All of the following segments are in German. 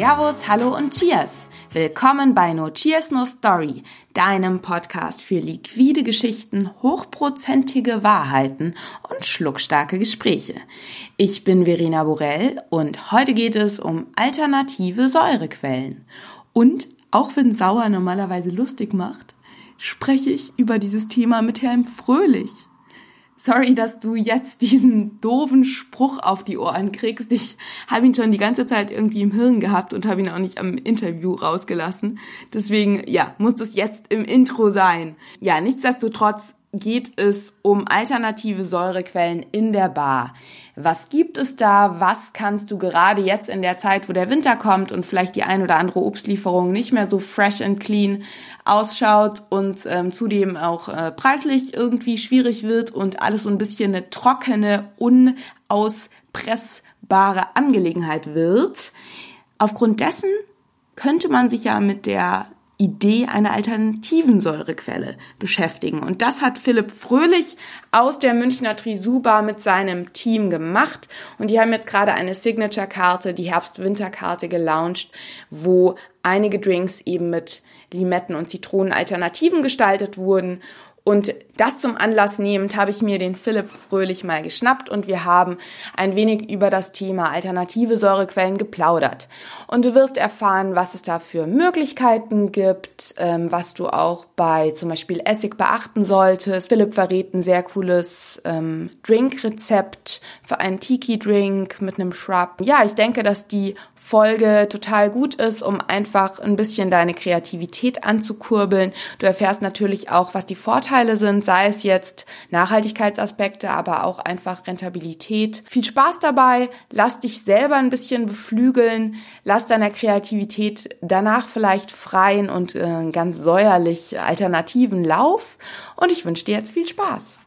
Servus, hallo und Cheers! Willkommen bei No Cheers No Story, deinem Podcast für liquide Geschichten, hochprozentige Wahrheiten und schluckstarke Gespräche. Ich bin Verena Borell und heute geht es um alternative Säurequellen. Und auch wenn sauer normalerweise lustig macht, spreche ich über dieses Thema mit Herrn Fröhlich. Sorry, dass du jetzt diesen doofen Spruch auf die Ohren kriegst. Ich habe ihn schon die ganze Zeit irgendwie im Hirn gehabt und habe ihn auch nicht am Interview rausgelassen. Deswegen, ja, muss das jetzt im Intro sein. Ja, nichtsdestotrotz geht es um alternative Säurequellen in der Bar. Was gibt es da? Was kannst du gerade jetzt in der Zeit, wo der Winter kommt und vielleicht die ein oder andere Obstlieferung nicht mehr so fresh and clean ausschaut und ähm, zudem auch äh, preislich irgendwie schwierig wird und alles so ein bisschen eine trockene, unauspressbare Angelegenheit wird? Aufgrund dessen könnte man sich ja mit der Idee einer alternativen Säurequelle beschäftigen. Und das hat Philipp Fröhlich aus der Münchner Trisuba mit seinem Team gemacht. Und die haben jetzt gerade eine Signature-Karte, die Herbst-Winter-Karte gelauncht, wo einige Drinks eben mit Limetten- und Zitronen-Alternativen gestaltet wurden. Und das zum Anlass nehmend habe ich mir den Philipp Fröhlich mal geschnappt und wir haben ein wenig über das Thema alternative Säurequellen geplaudert. Und du wirst erfahren, was es da für Möglichkeiten gibt, ähm, was du auch bei zum Beispiel Essig beachten solltest. Philipp verrät ein sehr cooles ähm, Drinkrezept für einen Tiki-Drink mit einem Shrub. Ja, ich denke, dass die Folge total gut ist, um einfach ein bisschen deine Kreativität anzukurbeln. Du erfährst natürlich auch, was die Vorteile sind, sei es jetzt Nachhaltigkeitsaspekte, aber auch einfach Rentabilität. Viel Spaß dabei, lass dich selber ein bisschen beflügeln, lass deiner Kreativität danach vielleicht freien und äh, ganz säuerlich alternativen Lauf und ich wünsche dir jetzt viel Spaß.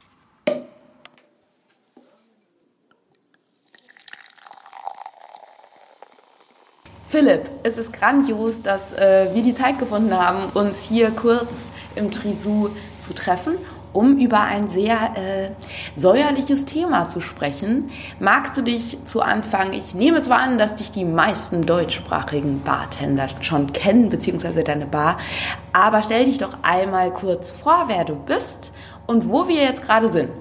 Philipp, es ist grandios, dass äh, wir die Zeit gefunden haben, uns hier kurz im Trisou zu treffen, um über ein sehr äh, säuerliches Thema zu sprechen. Magst du dich zu Anfang, ich nehme zwar an, dass dich die meisten deutschsprachigen Bartender schon kennen, beziehungsweise deine Bar, aber stell dich doch einmal kurz vor, wer du bist und wo wir jetzt gerade sind.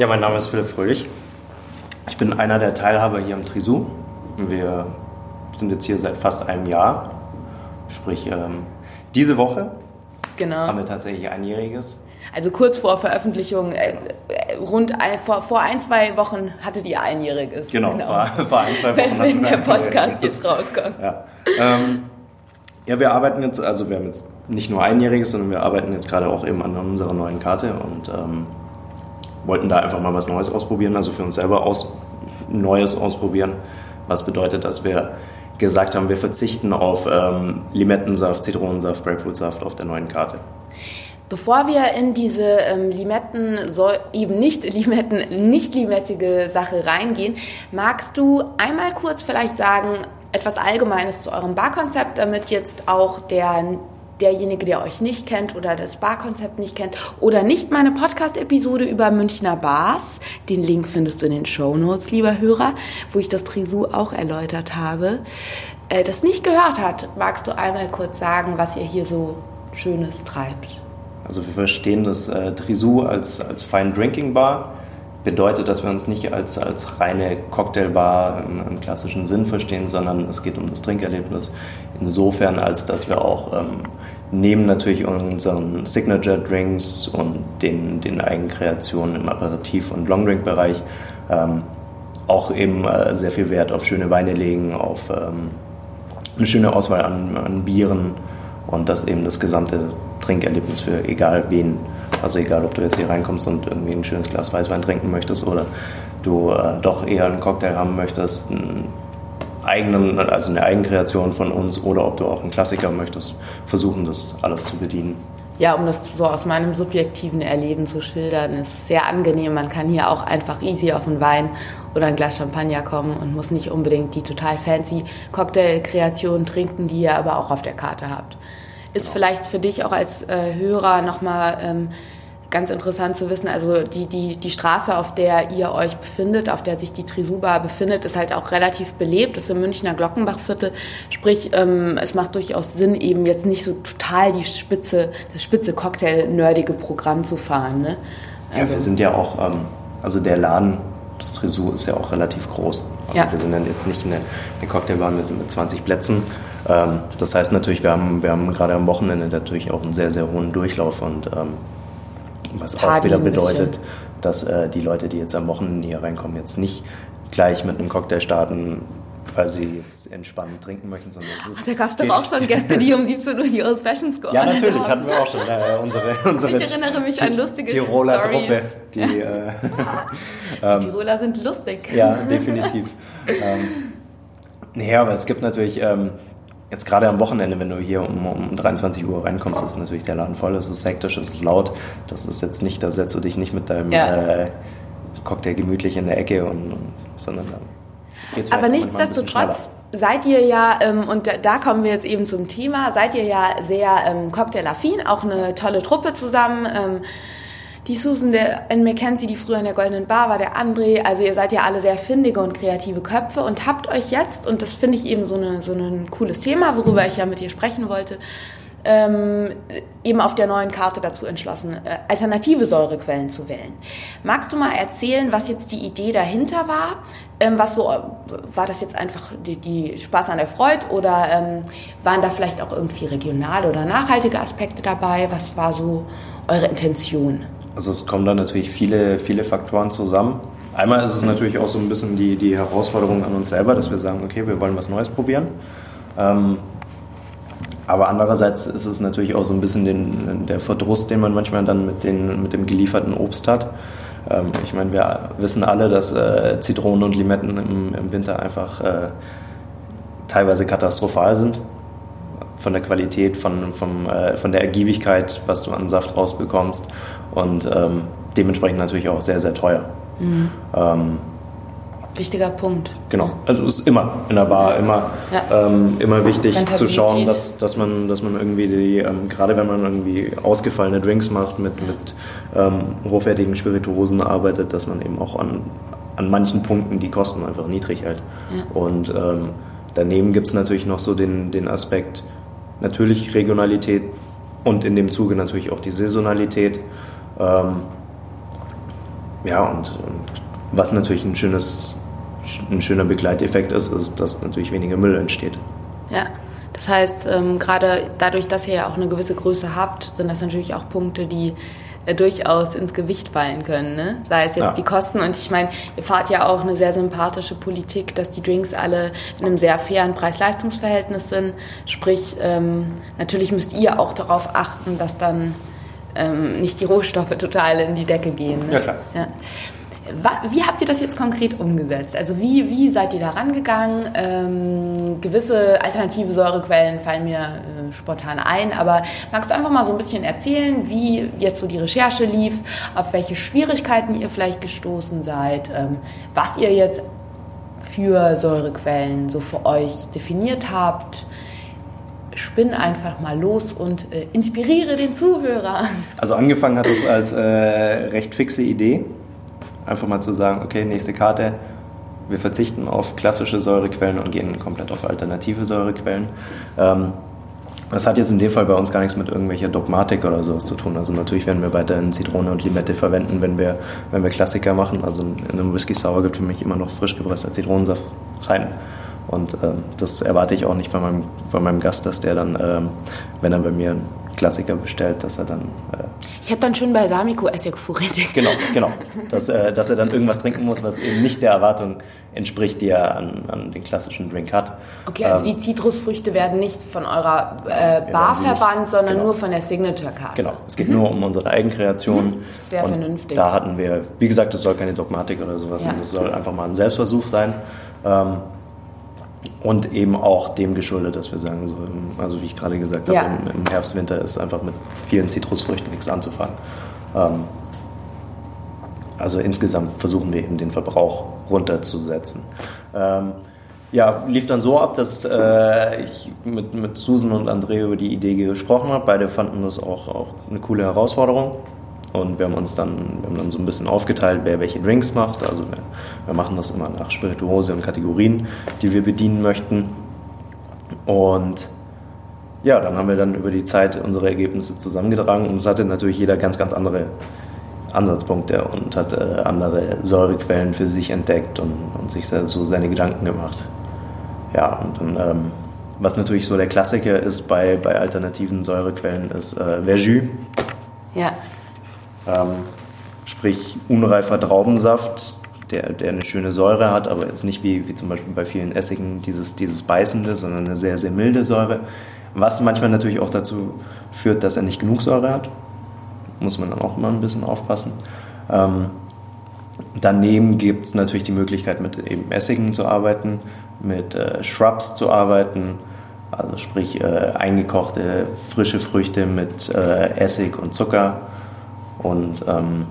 Ja, mein Name ist Philipp Fröhlich. Ich bin einer der Teilhaber hier im Trisou. Wir sind jetzt hier seit fast einem Jahr. Sprich, ähm, diese Woche genau. haben wir tatsächlich einjähriges. Also kurz vor Veröffentlichung, äh, rund ein, vor, vor ein, zwei Wochen hattet ihr einjähriges. Genau, genau. Vor, vor ein, zwei Wochen. wenn, wenn der Podcast jetzt rauskommt. Ja. Ähm, ja, wir arbeiten jetzt, also wir haben jetzt nicht nur einjähriges, sondern wir arbeiten jetzt gerade auch eben an unserer neuen Karte und ähm, wollten da einfach mal was Neues ausprobieren, also für uns selber aus, Neues ausprobieren. Was bedeutet, dass wir gesagt haben, wir verzichten auf ähm, Limettensaft, Zitronensaft, Grapefruitsaft auf der neuen Karte. Bevor wir in diese ähm, Limetten, so, eben nicht Limetten, nicht limettige Sache reingehen, magst du einmal kurz vielleicht sagen, etwas Allgemeines zu eurem Barkonzept, damit jetzt auch der derjenige, der euch nicht kennt oder das Barkonzept nicht kennt oder nicht meine Podcast-Episode über Münchner Bars, den Link findest du in den Show Notes, lieber Hörer, wo ich das Trisou auch erläutert habe, äh, das nicht gehört hat, magst du einmal kurz sagen, was ihr hier so Schönes treibt? Also wir verstehen das äh, Trisou als, als Fine Drinking Bar. Bedeutet, dass wir uns nicht als, als reine Cocktailbar im, im klassischen Sinn verstehen, sondern es geht um das Trinkerlebnis. Insofern, als dass wir auch ähm, neben natürlich unseren Signature Drinks und den, den Eigenkreationen im Aperitif- und Longdrink-Bereich ähm, auch eben äh, sehr viel Wert auf schöne Weine legen, auf ähm, eine schöne Auswahl an, an Bieren und das eben das gesamte Trinkerlebnis für egal wen. Also egal, ob du jetzt hier reinkommst und irgendwie ein schönes Glas Weißwein trinken möchtest oder du äh, doch eher einen Cocktail haben möchtest, einen eigenen, also eine Eigenkreation von uns oder ob du auch einen Klassiker möchtest, versuchen das alles zu bedienen. Ja, um das so aus meinem subjektiven Erleben zu schildern, ist sehr angenehm. Man kann hier auch einfach easy auf einen Wein oder ein Glas Champagner kommen und muss nicht unbedingt die total fancy Cocktailkreation trinken, die ihr aber auch auf der Karte habt. Ist vielleicht für dich auch als äh, Hörer nochmal ähm, ganz interessant zu wissen, also die, die, die Straße, auf der ihr euch befindet, auf der sich die Trisuba befindet, ist halt auch relativ belebt, das ist im Münchner Glockenbachviertel. Sprich, ähm, es macht durchaus Sinn, eben jetzt nicht so total die Spitze, das spitze Cocktail-nerdige Programm zu fahren. Ne? Also, ja, wir sind ja auch, ähm, also der Laden, das Trisou ist ja auch relativ groß. Also ja. wir sind dann jetzt nicht eine, eine Cocktailbar mit, mit 20 Plätzen. Ähm, das heißt natürlich, wir haben, wir haben gerade am Wochenende natürlich auch einen sehr, sehr hohen Durchlauf und ähm, was auch wieder bedeutet, dass äh, die Leute, die jetzt am Wochenende hier reinkommen, jetzt nicht gleich mit einem Cocktail starten, weil sie jetzt entspannt trinken möchten, sondern es ist. Ach, da gab es doch auch schon Gäste, die um 17 Uhr die Old Fashions geordnet Ja, natürlich, hatten wir auch schon. Äh, unsere, unsere ich erinnere mich an lustige Tiroler Stories. Truppe. Die, äh, die ähm, Tiroler sind lustig. Ja, definitiv. ähm, nee, aber es gibt natürlich. Ähm, Jetzt gerade am Wochenende, wenn du hier um, um 23 Uhr reinkommst, ist natürlich der Laden voll, es ist hektisch, es ist laut. Das ist jetzt nicht, da setzt du dich nicht mit deinem ja. äh, Cocktail gemütlich in der Ecke, und, und sondern da geht's Aber nichtsdestotrotz seid ihr ja, ähm, und da, da, kommen wir jetzt eben zum Thema, seid ihr ja sehr ähm, cocktail-affin, auch eine tolle Truppe zusammen. Ähm, die Susan der Anne Mackenzie, die früher in der Goldenen Bar war, der André. Also ihr seid ja alle sehr findige und kreative Köpfe und habt euch jetzt, und das finde ich eben so, eine, so ein cooles Thema, worüber ich ja mit dir sprechen wollte, ähm, eben auf der neuen Karte dazu entschlossen, äh, alternative Säurequellen zu wählen. Magst du mal erzählen, was jetzt die Idee dahinter war? Ähm, was so, war das jetzt einfach die, die Spaß an der Freude oder ähm, waren da vielleicht auch irgendwie regionale oder nachhaltige Aspekte dabei? Was war so eure Intention? Also es kommen da natürlich viele, viele Faktoren zusammen. Einmal ist es natürlich auch so ein bisschen die, die Herausforderung an uns selber, dass wir sagen, okay, wir wollen was Neues probieren. Ähm, aber andererseits ist es natürlich auch so ein bisschen den, der Verdruss, den man manchmal dann mit, den, mit dem gelieferten Obst hat. Ähm, ich meine, wir wissen alle, dass äh, Zitronen und Limetten im, im Winter einfach äh, teilweise katastrophal sind von der Qualität, von, vom, äh, von der Ergiebigkeit, was du an Saft rausbekommst und ähm, dementsprechend natürlich auch sehr, sehr teuer. Mhm. Ähm, Wichtiger Punkt. Genau, also es ist immer in der Bar immer, ja. ähm, immer wichtig zu schauen, dass, dass, man, dass man irgendwie, die, ähm, gerade wenn man irgendwie ausgefallene Drinks macht, mit, mit ähm, hochwertigen Spirituosen arbeitet, dass man eben auch an, an manchen Punkten die Kosten einfach niedrig hält. Ja. Und ähm, daneben gibt es natürlich noch so den, den Aspekt, natürlich Regionalität und in dem Zuge natürlich auch die Saisonalität. Ähm, ja, und, und, was natürlich ein, schönes, ein schöner Begleiteffekt ist, ist, dass natürlich weniger Müll entsteht. Ja, das heißt, ähm, gerade dadurch, dass ihr ja auch eine gewisse Größe habt, sind das natürlich auch Punkte, die äh, durchaus ins Gewicht fallen können. Ne? Sei es jetzt ja. die Kosten. Und ich meine, ihr fahrt ja auch eine sehr sympathische Politik, dass die Drinks alle in einem sehr fairen Preis-Leistungs-Verhältnis sind. Sprich, ähm, natürlich müsst ihr auch darauf achten, dass dann ähm, nicht die Rohstoffe total in die Decke gehen. Ne? Ja, klar. Ja. Wie habt ihr das jetzt konkret umgesetzt? Also wie, wie seid ihr da rangegangen? Ähm, gewisse alternative Säurequellen fallen mir äh, spontan ein, aber magst du einfach mal so ein bisschen erzählen, wie jetzt so die Recherche lief, auf welche Schwierigkeiten ihr vielleicht gestoßen seid, ähm, was ihr jetzt für Säurequellen so für euch definiert habt? Spinn einfach mal los und äh, inspiriere den Zuhörer. Also angefangen hat es als äh, recht fixe Idee. Einfach mal zu sagen, okay, nächste Karte, wir verzichten auf klassische Säurequellen und gehen komplett auf alternative Säurequellen. Ähm, das hat jetzt in dem Fall bei uns gar nichts mit irgendwelcher Dogmatik oder sowas zu tun. Also natürlich werden wir weiterhin Zitrone und Limette verwenden, wenn wir, wenn wir Klassiker machen. Also in einem Whisky Sour gibt für mich immer noch frisch gepresster Zitronensaft rein. Und ähm, das erwarte ich auch nicht von meinem, von meinem Gast, dass der dann, ähm, wenn er bei mir einen Klassiker bestellt, dass er dann. Äh, ich habe dann schön Balsamico Essig vorrätig. Genau, genau. Dass, äh, dass er dann irgendwas trinken muss, was eben nicht der Erwartung entspricht, die er an, an den klassischen Drink hat. Okay, also ähm, die Zitrusfrüchte werden nicht von eurer äh, Bar verbannt, sondern genau. nur von der Signature Card. Genau, es geht mhm. nur um unsere Eigenkreation. Mhm. Sehr und vernünftig. Da hatten wir, wie gesagt, das soll keine Dogmatik oder sowas ja. sein, das soll einfach mal ein Selbstversuch sein. Ähm, und eben auch dem geschuldet, dass wir sagen, so im, also wie ich gerade gesagt ja. habe, im, im, Herbst, Winter ist einfach mit vielen Zitrusfrüchten nichts anzufangen. Ähm, also insgesamt versuchen wir eben den Verbrauch runterzusetzen. Ähm, ja, lief dann so ab, dass äh, ich mit, mit Susan und André über die Idee gesprochen habe. Beide fanden das auch, auch eine coole Herausforderung und wir haben uns dann, wir haben dann so ein bisschen aufgeteilt, wer welche Drinks macht. Also wir, wir machen das immer nach Spirituose und Kategorien, die wir bedienen möchten. Und ja, dann haben wir dann über die Zeit unsere Ergebnisse zusammengetragen und es hatte natürlich jeder ganz, ganz andere Ansatzpunkte und hat äh, andere Säurequellen für sich entdeckt und, und sich so seine Gedanken gemacht. Ja, und dann, ähm, was natürlich so der Klassiker ist bei, bei alternativen Säurequellen, ist äh, Verjus. Ja. Ähm, sprich unreifer Traubensaft, der, der eine schöne Säure hat, aber jetzt nicht wie, wie zum Beispiel bei vielen Essigen dieses, dieses beißende, sondern eine sehr, sehr milde Säure. Was manchmal natürlich auch dazu führt, dass er nicht genug Säure hat. Muss man dann auch immer ein bisschen aufpassen. Ähm, daneben gibt es natürlich die Möglichkeit, mit eben Essigen zu arbeiten, mit äh, Shrubs zu arbeiten, also sprich äh, eingekochte frische Früchte mit äh, Essig und Zucker. Und ähm,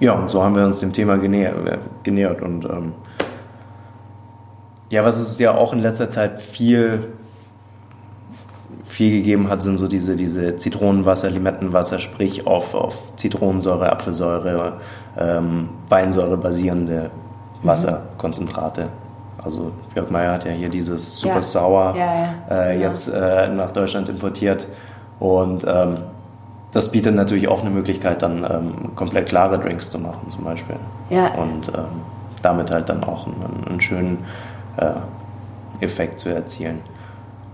ja, und so haben wir uns dem Thema genähert. genähert. Und ähm, ja, was es ja auch in letzter Zeit viel viel gegeben hat, sind so diese, diese Zitronenwasser, Limettenwasser, sprich auf, auf Zitronensäure, Apfelsäure, ähm, Weinsäure basierende Wasserkonzentrate. Also Jörg Meyer hat ja hier dieses super Ja. sauer Ja, ja, äh, genau. jetzt äh, nach Deutschland importiert. Und ähm, das bietet natürlich auch eine Möglichkeit, dann ähm, komplett klare Drinks zu machen zum Beispiel. Ja. Und ähm, damit halt dann auch einen, einen schönen äh, Effekt zu erzielen.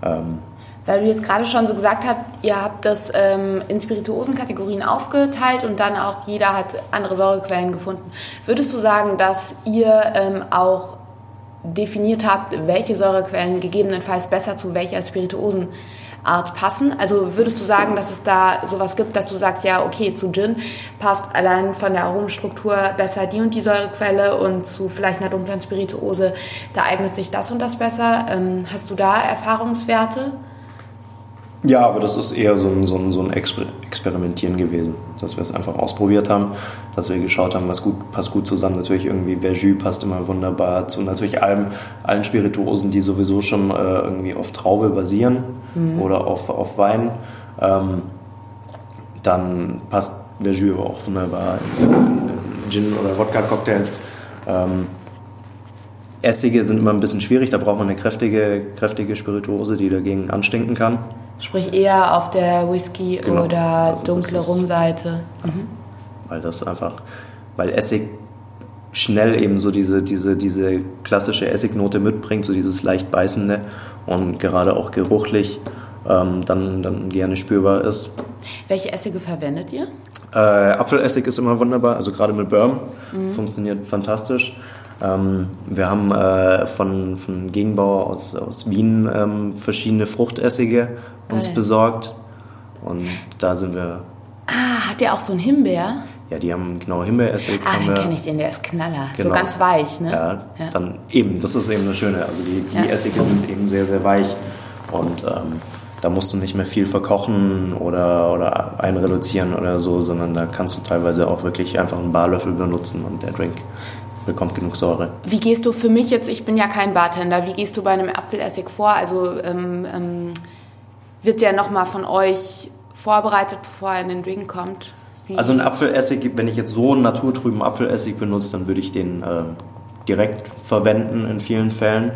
Ähm, Weil du jetzt gerade schon so gesagt hast, ihr habt das ähm, in Spirituosenkategorien aufgeteilt und dann auch jeder hat andere Säurequellen gefunden. Würdest du sagen, dass ihr ähm, auch definiert habt, welche Säurequellen gegebenenfalls besser zu welcher Spirituosenart passen? Also würdest du sagen, dass es da sowas gibt, dass du sagst, ja, okay, zu Gin passt allein von der Aromenstruktur besser die und die Säurequelle und zu vielleicht einer dunklen Spirituose, da eignet sich das und das besser. Ähm, hast du da Erfahrungswerte? Ja, aber das ist eher so ein, so ein, so ein Exper Experimentieren gewesen, dass wir es einfach ausprobiert haben, dass wir geschaut haben, was gut, passt gut zusammen. Natürlich irgendwie Verjus passt immer wunderbar zu natürlich allem, allen Spirituosen, die sowieso schon äh, irgendwie auf Traube basieren oder auf, auf Wein. Ähm, dann passt Verjus aber auch wunderbar in, in Gin- oder Wodka-Cocktails. Ähm, Essige sind immer ein bisschen schwierig, da braucht man eine kräftige, kräftige Spirituose, die dagegen anstinken kann. Sprich eher auf der Whisky- Genau. oder Also dunkle Rumseite. weil das einfach, weil Essig schnell eben so diese, diese, diese klassische Essignote mitbringt, so dieses leicht beißende und gerade auch geruchlich ähm, dann, dann gerne spürbar ist. Welche Essige verwendet ihr? Äh, Apfelessig ist immer wunderbar, also gerade mit Bourbon funktioniert fantastisch. Ähm, wir haben äh, von, von Gegenbauer aus, aus Wien ähm, verschiedene Fruchtessige uns Geil. besorgt und da sind wir, Ah, hat der auch so einen Himbeer? ja, die haben genau Himbeeressig. Ah, den kenne ich den, der ist Knaller. Genau. So ganz weich, ne? Ja, Ja. dann eben, das ist eben das Schöne. Also die, die Ja. Essige sind eben sehr, sehr weich und ähm, da musst du nicht mehr viel verkochen oder, oder einreduzieren oder so, sondern da kannst du teilweise auch wirklich einfach einen Barlöffel benutzen und der Drink bekommt genug Säure. Wie gehst du für mich jetzt, ich bin ja kein Bartender, wie gehst du bei einem Apfelessig vor? Also ähm, ähm, wird der nochmal von euch vorbereitet, bevor er in den Drink kommt? Wie? Also ein Apfelessig, wenn ich jetzt so einen naturtrüben Apfelessig benutze, dann würde ich den ähm, direkt verwenden in vielen Fällen.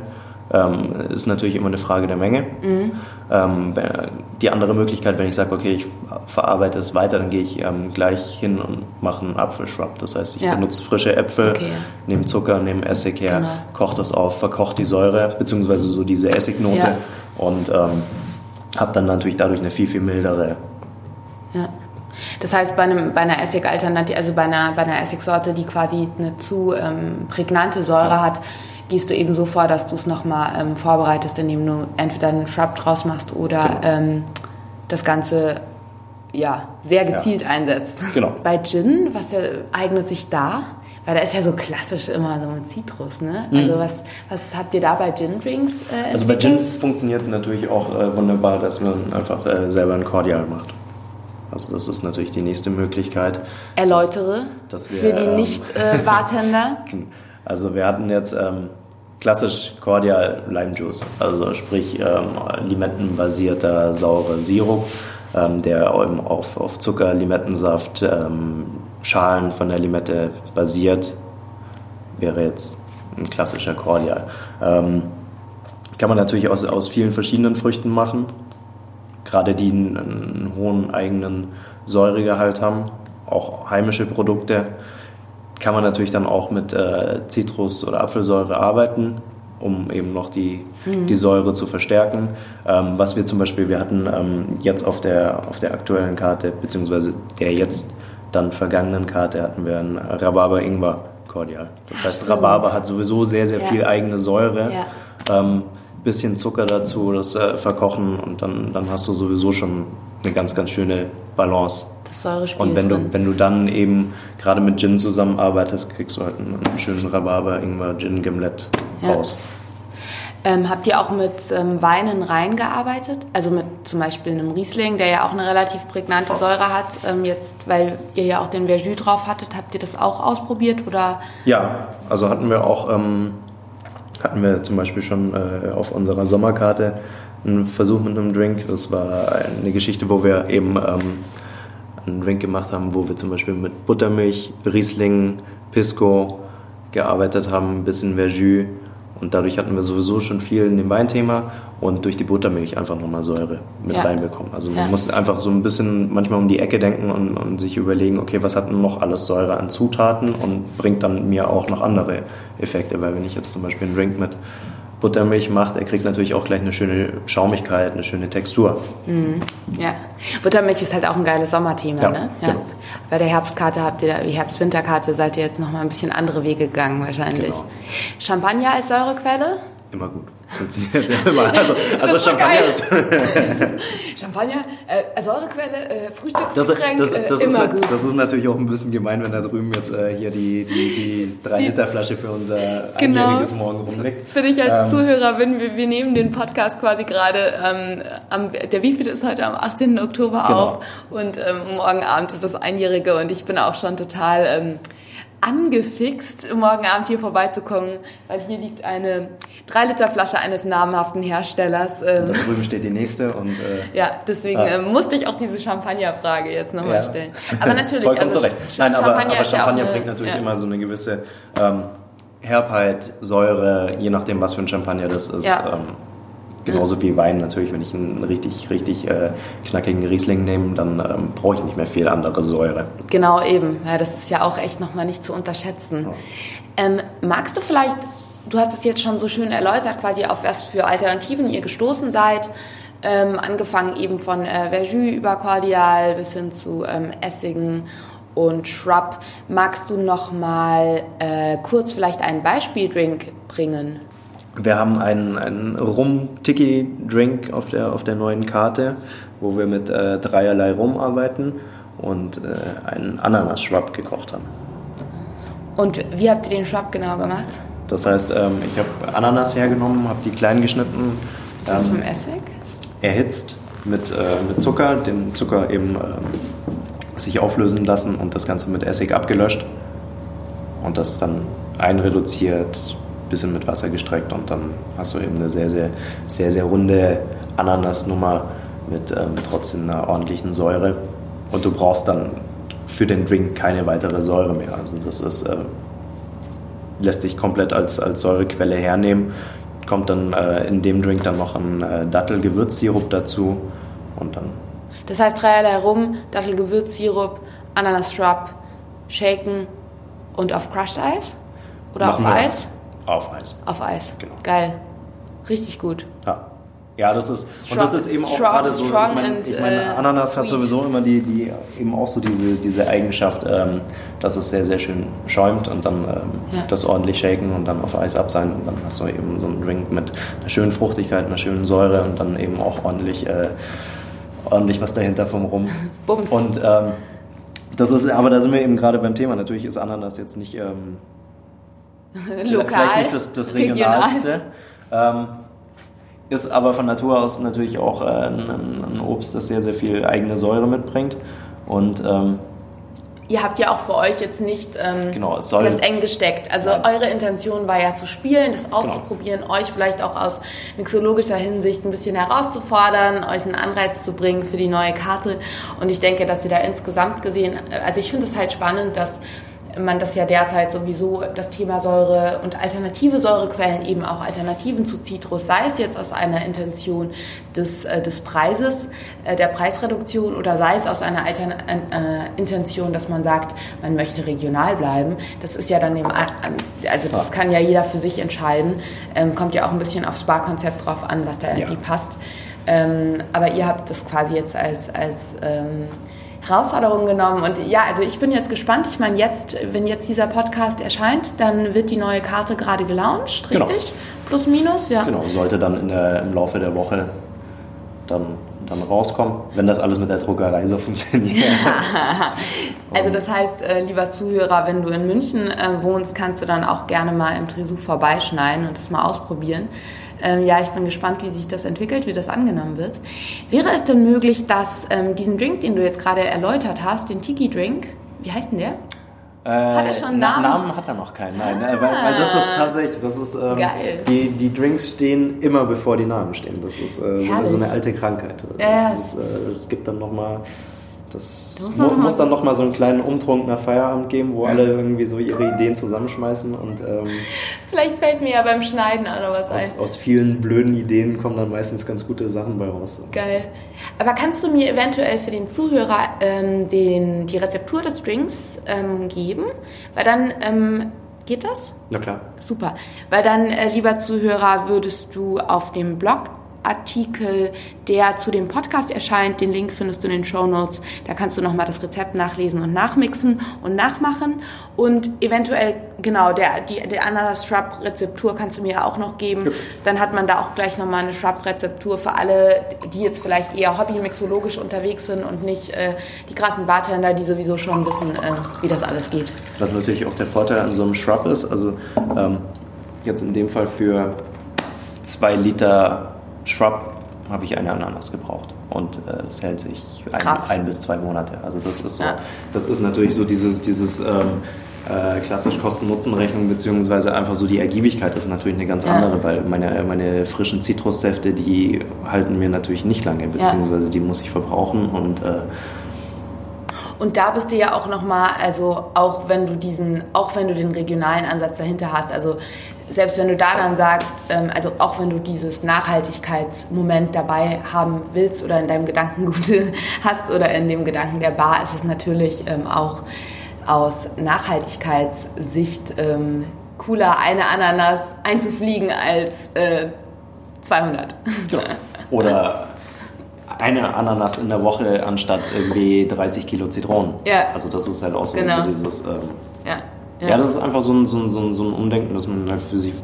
Ähm, ist natürlich immer eine Frage der Menge. Wenn- die andere Möglichkeit, wenn ich sage, okay, ich verarbeite es weiter, dann gehe ich ähm, gleich hin und mache einen Apfelschrub. Das heißt, ich Ja. benutze frische Äpfel, Okay. nehme Zucker, nehme Essig her, Genau. koche das auf, verkoche die Säure, beziehungsweise so diese Essignote Ja. und ähm, habe dann natürlich dadurch eine viel, viel mildere Ja. Das heißt, bei, einem, bei einer Essigalternative, also bei einer, bei einer Essigsorte, die quasi eine zu ähm, prägnante Säure hat, gehst du eben so vor, dass du es nochmal ähm, vorbereitest, indem du entweder einen Shrub draus machst oder Genau. ähm, das Ganze ja, sehr gezielt einsetzt. Genau. Bei Gin, was ja, eignet sich da? Weil da ist ja so klassisch immer so mit Zitrus, ne? Mhm. Also was, was habt ihr da bei Gin-Drinks äh, Also bei Gin funktioniert natürlich auch äh, wunderbar, dass man einfach äh, selber ein Cordial macht. Also das ist natürlich die nächste Möglichkeit. Erläutere dass wir, für die ähm, Nicht-Bartender. Also wir hatten jetzt ähm, klassisch Cordial Lime Juice, also sprich ähm, limettenbasierter saurer Sirup. ähm, der auf, auf Zucker, Limettensaft, ähm, Schalen von der Limette basiert. Wäre jetzt ein klassischer Cordial. Ähm, kann man natürlich aus, aus vielen verschiedenen Früchten machen, gerade die einen, einen hohen eigenen Säuregehalt haben, auch heimische Produkte kann man natürlich dann auch mit äh, Zitrus- oder Apfelsäure arbeiten, um eben noch die, mhm. die Säure zu verstärken. Ähm, was wir zum Beispiel, wir hatten ähm, jetzt auf der, auf der aktuellen Karte, beziehungsweise der jetzt dann vergangenen Karte, hatten wir ein Rhabarber-Ingwer-Kordial. Das heißt, Ach, Rhabarber hat sowieso sehr, sehr ja. viel eigene Säure. Ja. Ähm, bisschen Zucker dazu, das äh, verkochen und dann, dann hast du sowieso schon eine ganz, ganz schöne Balance. Säurespiel Und wenn du, wenn du dann eben gerade mit Gin zusammenarbeitest, kriegst du halt einen, einen schönen Rhabarber, Ingwer, Gin, Gimlet ja. raus. Ähm, habt ihr auch mit ähm, Weinen reingearbeitet? Also mit zum Beispiel einem Riesling, der ja auch eine relativ prägnante Säure hat. Ähm, jetzt, weil ihr ja auch den Verjus drauf hattet, habt ihr das auch ausprobiert oder? Ja, also hatten wir auch, ähm, hatten wir zum Beispiel schon äh, auf unserer Sommerkarte einen Versuch mit einem Drink. Das war eine Geschichte, wo wir eben ähm, einen Drink gemacht haben, wo wir zum Beispiel mit Buttermilch, Riesling, Pisco gearbeitet haben, ein bisschen Verjus. Und dadurch hatten wir sowieso schon viel in dem Weinthema und durch die Buttermilch einfach nochmal Säure mit ja. reinbekommen. Also man ja. muss einfach so ein bisschen manchmal um die Ecke denken und, und, sich überlegen, okay, was hat noch alles Säure an Zutaten und bringt dann mir auch noch andere Effekte. Weil wenn ich jetzt zum Beispiel einen Drink mit Buttermilch macht, er kriegt natürlich auch gleich eine schöne Schaumigkeit, eine schöne Textur. Mhm. Ja, Buttermilch ist halt auch ein geiles Sommerthema, ja, ne? Ja. Genau. Bei der Herbstkarte habt ihr, die Herbst-Winterkarte seid ihr jetzt nochmal ein bisschen andere Wege gegangen wahrscheinlich. Genau. Champagner als Säurequelle? Immer gut. Also, also Champagner ist. Champagner, äh, Säurequelle, äh, Frühstücksgetränk, das, das, das äh, immer ist, gut. Das ist natürlich auch ein bisschen gemein, wenn da drüben jetzt äh, hier die, die, die 3-Liter-Flasche für unser genau. einjähriges Morgen rumliegt. Für dich als ähm, Zuhörer bin, wir, wir nehmen den Podcast quasi gerade ähm, am, der wievielte ist heute am 18. Oktober genau. auf und ähm, morgen Abend ist das Einjährige und ich bin auch schon total ähm, angefixt, morgen Abend hier vorbeizukommen, weil hier liegt eine 3-Liter-Flasche eines namhaften Herstellers. Ähm, da drüben steht die nächste und... Äh, ja, deswegen ah. äh, musste ich auch diese Champagner-Frage jetzt nochmal ja. stellen. Aber natürlich... Vollkommen also, zurecht. Nein, Champagner aber, aber Champagner eine, bringt natürlich ja. immer so eine gewisse ähm, Herbheit, Säure, je nachdem, was für ein Champagner das ist. Ja. Ähm, Genauso wie Wein natürlich, wenn ich einen richtig, richtig äh, knackigen Riesling nehme, dann ähm, brauche ich nicht mehr viel andere Säure. Genau, eben. Ja, das ist ja auch echt nochmal nicht zu unterschätzen. Ja. Ähm, magst du vielleicht, du hast es jetzt schon so schön erläutert, quasi auf was für Alternativen ihr gestoßen seid, ähm, angefangen eben von äh, Verjus über Cordial bis hin zu ähm, Essigen und Shrub. Magst du noch mal äh, kurz vielleicht einen Beispieldrink bringen? Wir haben einen, einen Rum-Tiki-Drink auf der, auf der neuen Karte, wo wir mit äh, dreierlei Rum arbeiten und äh, einen Ananas-Schwab gekocht haben. Und wie habt ihr den Schwab genau gemacht? Das heißt, ähm, ich habe Ananas hergenommen, habe die klein geschnitten. Was ähm, vom Essig? Erhitzt mit, äh, mit Zucker, den Zucker eben äh, sich auflösen lassen und das Ganze mit Essig abgelöscht und das dann einreduziert, bisschen mit Wasser gestreckt und dann hast du eben eine sehr, sehr, sehr, sehr runde Ananasnummer mit, äh, mit trotzdem einer ordentlichen Säure. Und du brauchst dann für den Drink keine weitere Säure mehr. Also das ist, äh, lässt sich komplett als, als Säurequelle hernehmen. Kommt dann äh, in dem Drink dann noch ein äh, Dattel-Gewürzsirup dazu und dann. Das heißt dreierlei Rum, Dattel-Gewürzsirup, Ananas-Shrub, shaken und auf Crushed Eis? Oder Machen auf Eis? Auf Eis. Auf Eis. Genau. Geil. Richtig gut. Ja. Ja, das ist strong, und das ist eben auch gerade so. Ich meine, ich mein, uh, Ananas sweet. hat sowieso immer die, die eben auch so diese, diese Eigenschaft, ähm, dass es sehr, sehr schön schäumt und dann ähm, ja. das ordentlich shaken und dann auf Eis ab sein und dann hast du eben so einen Drink mit einer schönen Fruchtigkeit, einer schönen Säure und dann eben auch ordentlich, äh, ordentlich was dahinter vom Rum. Bums. Und ähm, das ist, aber da sind wir eben gerade beim Thema. Natürlich ist Ananas jetzt nicht ähm, Lokal, vielleicht nicht das, das Regionalste. Ähm, ist aber von Natur aus natürlich auch äh, ein, ein, Obst, das sehr, sehr viel eigene Säure mitbringt. Und ähm, ihr habt ja auch für euch jetzt nicht ähm, genau, es soll, das eng gesteckt. Also Nein. eure Intention war ja zu spielen, das auszuprobieren, genau. euch vielleicht auch aus mixologischer Hinsicht ein bisschen herauszufordern, euch einen Anreiz zu bringen für die neue Karte. Und ich denke, dass ihr da insgesamt gesehen, also ich finde es halt spannend, dass man das ja derzeit sowieso das Thema Säure und alternative Säurequellen eben auch Alternativen zu Zitrus, sei es jetzt aus einer Intention des, äh, des Preises, äh, der Preisreduktion oder sei es aus einer Altern äh, Intention, dass man sagt, man möchte regional bleiben. Das ist ja dann eben, also das kann ja jeder für sich entscheiden. Ähm, kommt ja auch ein bisschen aufs Sparkonzept drauf an, was da irgendwie ja. passt. Ähm, aber ihr habt das quasi jetzt als, als ähm, Herausforderung genommen. Und ja, also ich bin jetzt gespannt. Ich meine, jetzt, wenn jetzt dieser Podcast erscheint, dann wird die neue Karte gerade gelauncht, richtig? Genau. Plus, minus, ja. Genau, sollte dann der, im Laufe der Woche dann, dann rauskommen, wenn das alles mit der Druckerei so funktioniert. also das heißt, äh, lieber Zuhörer, wenn du in München äh, wohnst, kannst du dann auch gerne mal im Tresou vorbeischneiden und das mal ausprobieren. Ähm, ja, ich bin gespannt, wie sich das entwickelt, wie das angenommen wird. Wäre es denn möglich, dass ähm, diesen Drink, den du jetzt gerade erläutert hast, den Tiki-Drink, wie heißt denn der? Äh, hat er schon einen Namen? Namen hat er noch keinen, nein. Ah. Weil, weil, das ist tatsächlich, das ist, ähm. Die, die Drinks stehen immer bevor die Namen stehen. Das ist äh, so, so, eine alte Krankheit. Ja, ist, äh, es gibt dann nochmal das muss, mu muss dann nochmal so einen kleinen Umtrunk nach Feierabend geben, wo alle irgendwie so ihre Ideen zusammenschmeißen und ähm, vielleicht fällt mir ja beim Schneiden auch noch was aus, ein. Aus vielen blöden Ideen kommen dann meistens ganz gute Sachen bei raus. Geil. Aber kannst du mir eventuell für den Zuhörer ähm, den, die Rezeptur des Drinks ähm, geben? Weil dann ähm, Geht das? Na klar. Super. Weil dann, äh, lieber Zuhörer, würdest du auf dem Blog Artikel, der zu dem Podcast erscheint. Den Link findest du in den Show Notes. Da kannst du nochmal das Rezept nachlesen und nachmixen und nachmachen. Und eventuell, genau, der, die, der Ananas-Shrub-Rezeptur kannst du mir auch noch geben. Ja. Dann hat man da auch gleich nochmal eine Shrub-Rezeptur für alle, die jetzt vielleicht eher hobbymixologisch unterwegs sind und nicht äh, die krassen Bartender, die sowieso schon wissen, äh, wie das alles geht. Was natürlich auch der Vorteil an so einem Shrub ist, also ähm, jetzt in dem Fall für zwei Liter Shrub habe ich eine Ananas gebraucht und äh, es hält sich ein, ein, bis zwei Monate. Also das ist so, ja. das ist natürlich so dieses, dieses ähm, äh, klassisch Kosten-Nutzen-Rechnung beziehungsweise einfach so die Ergiebigkeit ist natürlich eine ganz ja. andere, weil meine, meine frischen Zitrussäfte, die halten mir natürlich nicht lange, beziehungsweise ja. die muss ich verbrauchen und äh, und da bist du ja auch nochmal, also auch wenn du diesen, auch wenn du den regionalen Ansatz dahinter hast, also selbst wenn du da dann sagst, ähm, also auch wenn du dieses Nachhaltigkeitsmoment dabei haben willst oder in deinem Gedankengut hast oder in dem Gedanken der Bar, ist es natürlich ähm, auch aus Nachhaltigkeitssicht ähm, cooler, eine Ananas einzufliegen als äh, 200. Genau. Oder eine Ananas in der Woche anstatt irgendwie 30 Kilo Zitronen. Ja. Also das ist halt auch so, genau. dieses... Ähm, ja ja. das ist einfach so ein, so, ein, so, ein, so ein Umdenken, dass man halt für sich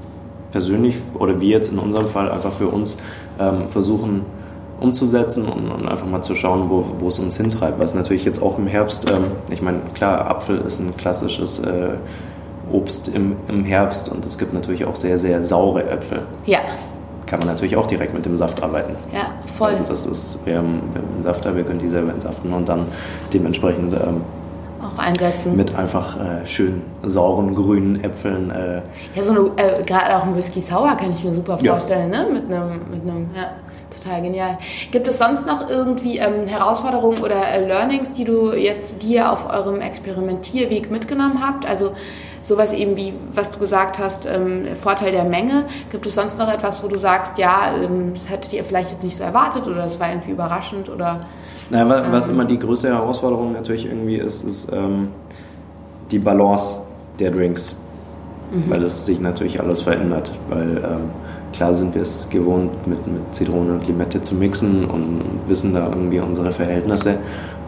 persönlich oder wir jetzt in unserem Fall einfach für uns ähm, versuchen umzusetzen und, und, einfach mal zu schauen, wo, wo es uns hintreibt. Was natürlich jetzt auch im Herbst, ähm, ich meine, klar, Apfel ist ein klassisches äh, Obst im, im Herbst und es gibt natürlich auch sehr, sehr saure Äpfel. Ja. Kann man natürlich auch direkt mit dem Saft arbeiten. Ja, voll. Also das ist, wir haben, wir haben einen Safter, wir können die selber entsaften und dann dementsprechend ähm, auch einsetzen. Mit einfach äh, schön sauren grünen Äpfeln. Äh. Ja, so eine, äh, gerade auch ein Whisky Sour kann ich mir super vorstellen, ja. ne? Mit einem, mit einem, ja. Total genial. Gibt es sonst noch irgendwie ähm, Herausforderungen oder äh, Learnings, die du jetzt dir auf eurem Experimentierweg mitgenommen habt? Also sowas eben wie, was du gesagt hast, ähm, Vorteil der Menge. Gibt es sonst noch etwas, wo du sagst, ja, ähm, das hättet ihr vielleicht jetzt nicht so erwartet oder das war irgendwie überraschend oder naja, was ähm. immer die größte Herausforderung natürlich irgendwie ist, ist ähm, die Balance der Drinks. Mhm. Weil es sich natürlich alles verändert. Weil ähm, klar sind wir es gewohnt, mit, mit Zitrone und Limette zu mixen und wissen da irgendwie unsere Verhältnisse.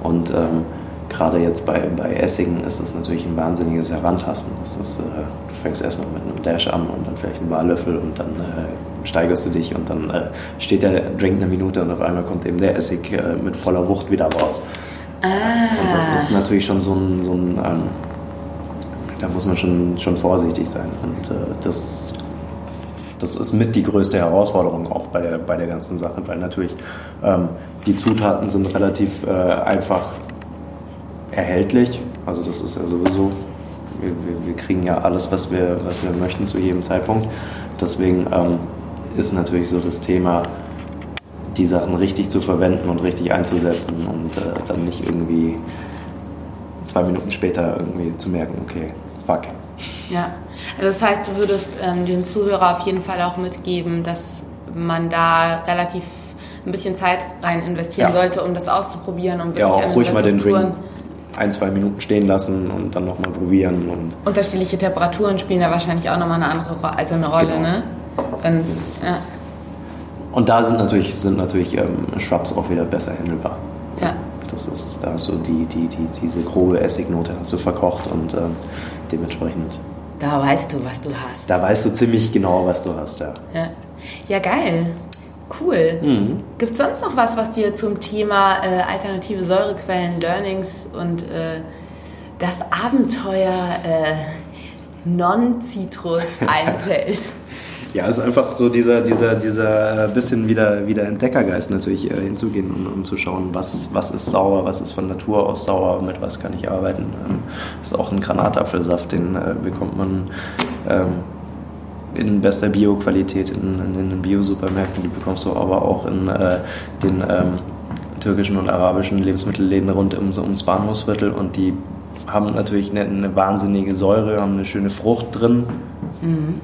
Und ähm, gerade jetzt bei, bei Essigen ist das natürlich ein wahnsinniges Herantasten. Das ist, äh, du fängst erstmal mit einem Dash an und dann vielleicht einen Barlöffel und dann äh, steigerst du dich und dann äh, steht der Drink eine Minute und auf einmal kommt eben der Essig äh, mit voller Wucht wieder raus. Ah. Und das ist natürlich schon so ein, so ein ähm, da muss man schon, schon vorsichtig sein. Und äh, das, das ist mit die größte Herausforderung auch bei der, bei der ganzen Sache, weil natürlich ähm, die Zutaten sind relativ äh, einfach erhältlich Also das ist ja sowieso, wir, wir, wir kriegen ja alles, was wir, was wir möchten zu jedem Zeitpunkt. Deswegen ähm, ist natürlich so das Thema, die Sachen richtig zu verwenden und richtig einzusetzen und äh, dann nicht irgendwie zwei Minuten später irgendwie zu merken, okay, fuck. Ja, also das heißt, du würdest ähm, den Zuhörer auf jeden Fall auch mitgeben, dass man da relativ ein bisschen Zeit rein investieren ja. sollte, um das auszuprobieren. Um ja, auch ruhig mal den Drink ein, zwei Minuten stehen lassen und dann nochmal probieren. Und Unterschiedliche Temperaturen spielen da wahrscheinlich auch nochmal eine andere also eine Rolle, genau. ne? Wenn's, ja. Und da sind natürlich, sind natürlich ähm, Shrubs auch wieder besser handelbar. Ja. Das ist, da hast du die, die, die, diese grobe Essignote hast du verkocht und ähm, dementsprechend. Da weißt du, was du hast. Da weißt du ziemlich genau, was du hast, ja. Ja, ja geil. Cool. Mhm. Gibt es sonst noch was, was dir zum Thema äh, alternative Säurequellen, Learnings und äh, das Abenteuer äh, Non-Citrus einfällt? Ja, es ist einfach so dieser, dieser, dieser bisschen wieder, wieder Entdeckergeist natürlich äh, hinzugehen und um zu schauen, was, was ist sauer, was ist von Natur aus sauer, mit was kann ich arbeiten. Ähm, ist auch ein Granatapfelsaft, den äh, bekommt man ähm, in bester Bio-Qualität in, in, den Bio-Supermärkten. Die bekommst du aber auch in äh, den ähm, türkischen und arabischen Lebensmittelläden rund ums, ums Bahnhofsviertel und die haben natürlich eine, eine, wahnsinnige Säure, haben eine schöne Frucht drin. Mhm.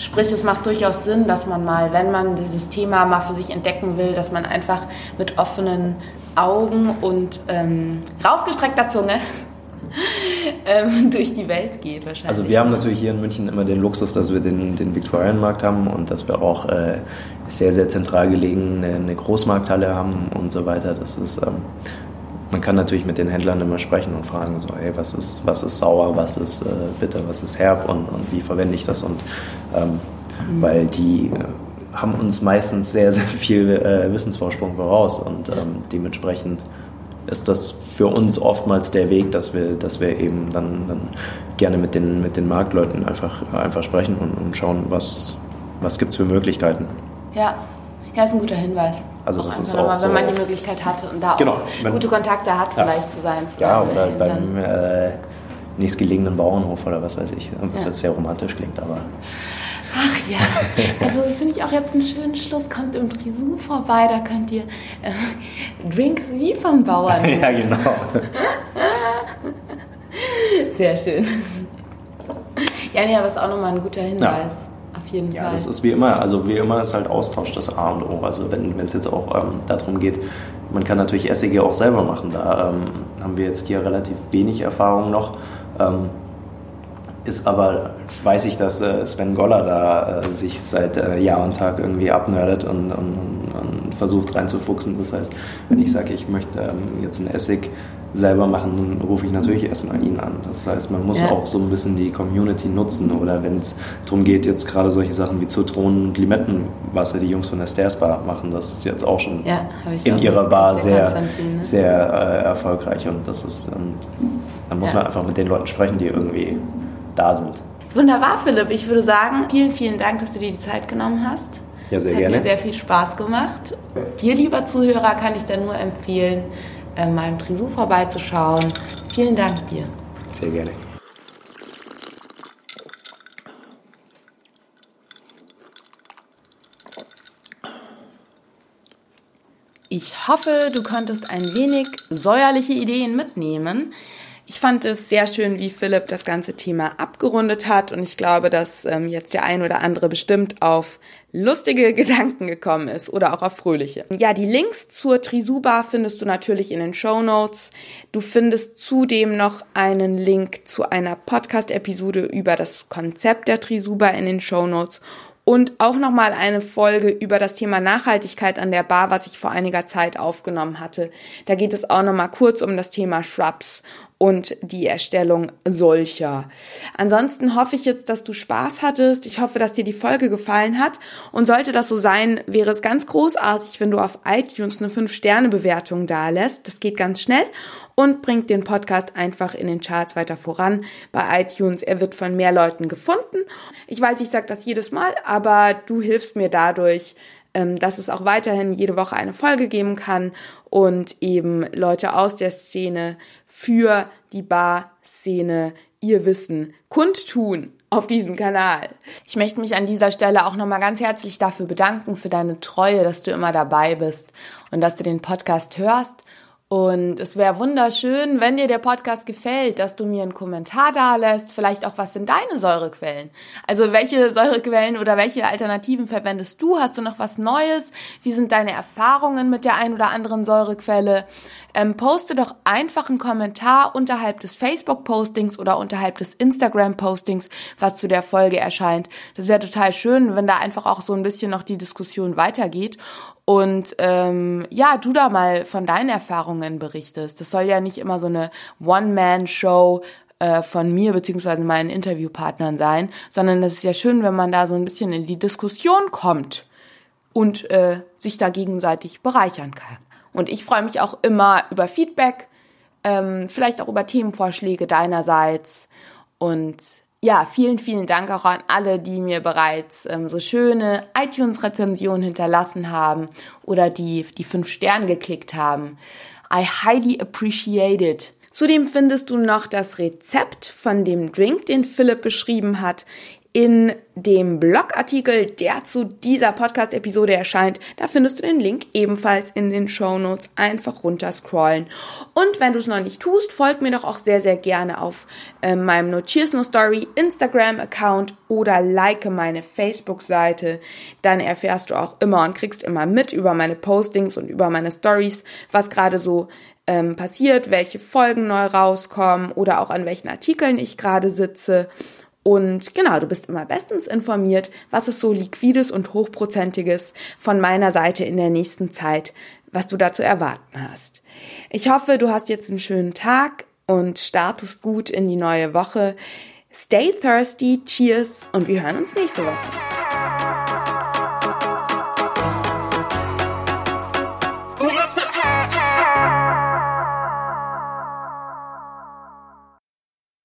Sprich, es macht durchaus Sinn, dass man mal, wenn man dieses Thema mal für sich entdecken will, dass man einfach mit offenen Augen und ähm, rausgestreckter Zunge ähm, durch die Welt geht wahrscheinlich. Also wir haben natürlich hier in München immer den Luxus, dass wir den, den Viktualienmarkt haben und dass wir auch äh, sehr, sehr zentral gelegen eine, eine, Großmarkthalle haben und so weiter. Das ist, ähm, man kann natürlich mit den Händlern immer sprechen und fragen, so, hey, was ist, was ist sauer, was ist äh, bitter, was ist herb und, und wie verwende ich das und ähm, mhm. weil die äh, haben uns meistens sehr, sehr viel äh, Wissensvorsprung voraus und ähm, dementsprechend ist das für uns oftmals der Weg, dass wir, dass wir eben dann, dann gerne mit den, mit den Marktleuten einfach, einfach sprechen und, und schauen, was, was gibt es für Möglichkeiten. Ja. ja, ist ein guter Hinweis. Also das ist auch wenn so man die Möglichkeit hatte und da genau, auch wenn, gute Kontakte hat, ja. vielleicht zu sein. Zu ja, oder beim äh, nächstgelegenen Bauernhof oder was weiß ich, was ja. jetzt sehr romantisch klingt, aber... Ach ja, also das finde ich auch jetzt einen schönen Schluss. Kommt im Trisou vorbei, da könnt ihr äh, Drinks wie vom Bauern. ja, genau. Sehr schön. Ja, nee, aber ist auch nochmal ein guter Hinweis. Ja. Auf jeden ja, Fall. Ja, das ist wie immer, also wie immer ist halt Austausch das A und O. Also wenn es jetzt auch ähm, darum geht, man kann natürlich Essige auch selber machen. Da ähm, haben wir jetzt hier relativ wenig Erfahrung noch. Ähm, ist aber, weiß ich, dass äh, Sven Goller da äh, sich seit äh, Jahr und Tag irgendwie abnördet und, und, und, versucht reinzufuchsen. Das heißt, wenn ich sage, ich möchte ähm, jetzt einen Essig selber machen, dann rufe ich natürlich erstmal ihn an. Das heißt, man muss ja. auch so ein bisschen die Community nutzen oder wenn es darum geht, jetzt gerade solche Sachen wie Zitronen und Limettenwasser, die Jungs von der Stairs Bar machen das jetzt auch schon ja, in ihrer Bar sehr, ne? sehr äh, erfolgreich und das ist dann, dann muss ja. man einfach mit den Leuten sprechen, die irgendwie da sind. Wunderbar, Philipp. Ich würde sagen, vielen, vielen Dank, dass du dir die Zeit genommen hast. Ja, sehr es gerne. Hat mir sehr viel Spaß gemacht. Dir, lieber Zuhörer, kann ich dann nur empfehlen, äh, mal im Trisou vorbeizuschauen. Vielen Dank dir. Sehr gerne. Ich hoffe, du konntest ein wenig säuerliche Ideen mitnehmen. Ich fand es sehr schön, wie Philipp das ganze Thema abgerundet hat und ich glaube, dass ähm, jetzt der ein oder andere bestimmt auf lustige Gedanken gekommen ist oder auch auf fröhliche. Ja, die Links zur Trisuba findest du natürlich in den Show Notes. Du findest zudem noch einen Link zu einer Podcast-Episode über das Konzept der Trisuba in den Show Notes und auch nochmal eine Folge über das Thema Nachhaltigkeit an der Bar, was ich vor einiger Zeit aufgenommen hatte. Da geht es auch nochmal kurz um das Thema Shrubs und die Erstellung solcher. Ansonsten hoffe ich jetzt, dass du Spaß hattest. Ich hoffe, dass dir die Folge gefallen hat. Und sollte das so sein, wäre es ganz großartig, wenn du auf iTunes eine 5-Sterne-Bewertung dalässt. Das geht ganz schnell und bringt den Podcast einfach in den Charts weiter voran bei iTunes. Er wird von mehr Leuten gefunden. Ich weiß, ich sage das jedes Mal, aber du hilfst mir dadurch, ähm, dass es auch weiterhin jede Woche eine Folge geben kann und eben Leute aus der Szene für die Bar-Szene ihr Wissen kundtun auf diesem Kanal. Ich möchte mich an dieser Stelle auch nochmal ganz herzlich dafür bedanken, für deine Treue, dass du immer dabei bist und dass du den Podcast hörst und es wäre wunderschön, wenn dir der Podcast gefällt, dass du mir einen Kommentar da lässt. Vielleicht auch, was sind deine Säurequellen? Also welche Säurequellen oder welche Alternativen verwendest du? Hast du noch was Neues? Wie sind deine Erfahrungen mit der ein oder anderen Säurequelle? Ähm, poste doch einfach einen Kommentar unterhalb des Facebook-Postings oder unterhalb des Instagram-Postings, was zu der Folge erscheint. Das wäre total schön, wenn da einfach auch so ein bisschen noch die Diskussion weitergeht. Und ähm, ja, du da mal von deinen Erfahrungen berichtest. Das soll ja nicht immer so eine One-Man-Show äh, von mir beziehungsweise meinen Interviewpartnern sein, sondern es ist ja schön, wenn man da so ein bisschen in die Diskussion kommt und äh, sich da gegenseitig bereichern kann. Und ich freue mich auch immer über Feedback, ähm, vielleicht auch über Themenvorschläge deinerseits und ja, vielen, vielen Dank auch an alle, die mir bereits ähm, so schöne iTunes-Rezensionen hinterlassen haben oder die die fünf Sterne geklickt haben. I highly appreciate it. Zudem findest du noch das Rezept von dem Drink, den Philipp beschrieben hat, in dem Blogartikel, der zu dieser Podcast-Episode erscheint. Da findest du den Link ebenfalls in den Show Notes. Einfach runterscrollen. Und wenn du es noch nicht tust, folg mir doch auch sehr, sehr gerne auf äh, meinem No Cheers No Story Instagram-Account oder like meine Facebook-Seite. Dann erfährst du auch immer und kriegst immer mit über meine Postings und über meine Stories, was gerade so ähm, passiert, welche Folgen neu rauskommen oder auch an welchen Artikeln ich gerade sitze. Und genau, du bist immer bestens informiert, was es so liquides und hochprozentiges von meiner Seite in der nächsten Zeit, was du da zu erwarten hast. Ich hoffe, du hast jetzt einen schönen Tag und startest gut in die neue Woche. Stay thirsty, cheers und wir hören uns nächste Woche.